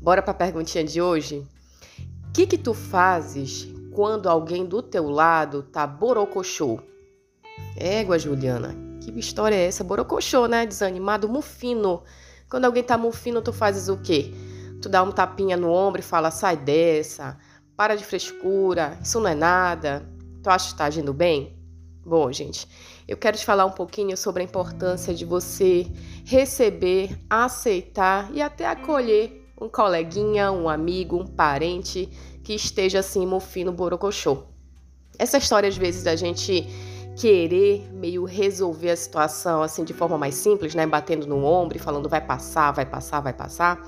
Bora para a perguntinha de hoje? O que que tu fazes quando alguém do teu lado tá borocochô? Égua, Juliana, que história é essa? Borocochô, né? Desanimado, mufino. Quando alguém tá mufino, tu fazes o quê? Tu dá um tapinha no ombro e fala, sai dessa, para de frescura, isso não é nada. Tu acha que tá agindo bem? Bom, gente, eu quero te falar um pouquinho sobre a importância de você receber, aceitar e até acolher um coleguinha, um amigo, um parente que esteja assim mofino borocochô. Essa história às vezes da gente querer meio resolver a situação assim de forma mais simples, né, batendo no ombro e falando vai passar, vai passar, vai passar,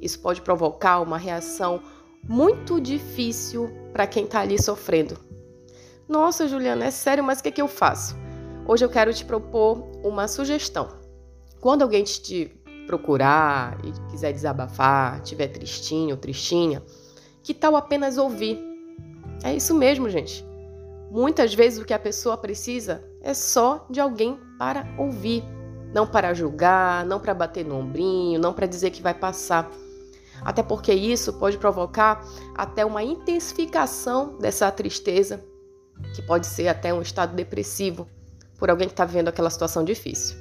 isso pode provocar uma reação muito difícil para quem está ali sofrendo. Nossa, Juliana, é sério, mas o que, que eu faço? Hoje eu quero te propor uma sugestão. Quando alguém te procurar e quiser desabafar, tiver tristinho ou tristinha, que tal apenas ouvir? É isso mesmo, gente. Muitas vezes o que a pessoa precisa é só de alguém para ouvir, não para julgar, não para bater no ombrinho, não para dizer que vai passar. Até porque isso pode provocar até uma intensificação dessa tristeza, que pode ser até um estado depressivo por alguém que está vivendo aquela situação difícil.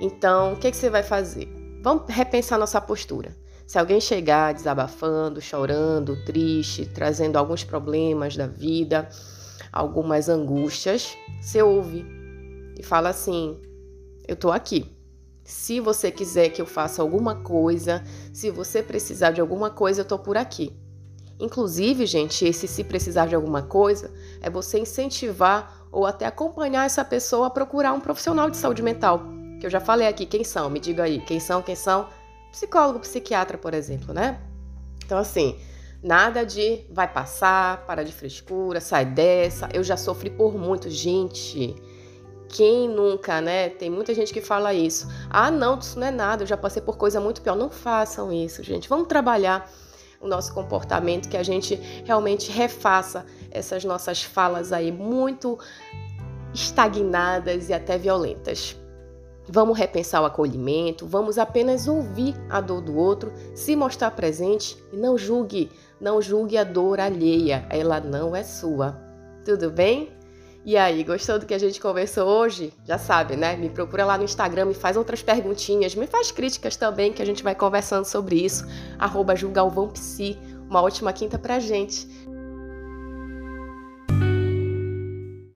Então, o que, que você vai fazer? Vamos repensar nossa postura. Se alguém chegar desabafando, chorando, triste, trazendo alguns problemas da vida, algumas angústias, você ouve e fala assim: Eu tô aqui. Se você quiser que eu faça alguma coisa, se você precisar de alguma coisa, eu tô por aqui. Inclusive, gente, esse se precisar de alguma coisa é você incentivar ou até acompanhar essa pessoa a procurar um profissional de saúde mental. Que eu já falei aqui, quem são? Me diga aí, quem são, quem são? Psicólogo, psiquiatra, por exemplo, né? Então, assim, nada de vai passar, para de frescura, sai dessa. Eu já sofri por muito, gente. Quem nunca, né? Tem muita gente que fala isso. Ah, não, isso não é nada, eu já passei por coisa muito pior. Não façam isso, gente. Vamos trabalhar o nosso comportamento, que a gente realmente refaça essas nossas falas aí muito estagnadas e até violentas. Vamos repensar o acolhimento, vamos apenas ouvir a dor do outro, se mostrar presente e não julgue, não julgue a dor alheia, ela não é sua. Tudo bem? E aí, gostou do que a gente conversou hoje? Já sabe, né? Me procura lá no Instagram, me faz outras perguntinhas, me faz críticas também, que a gente vai conversando sobre isso. Arroba Uma ótima quinta pra gente.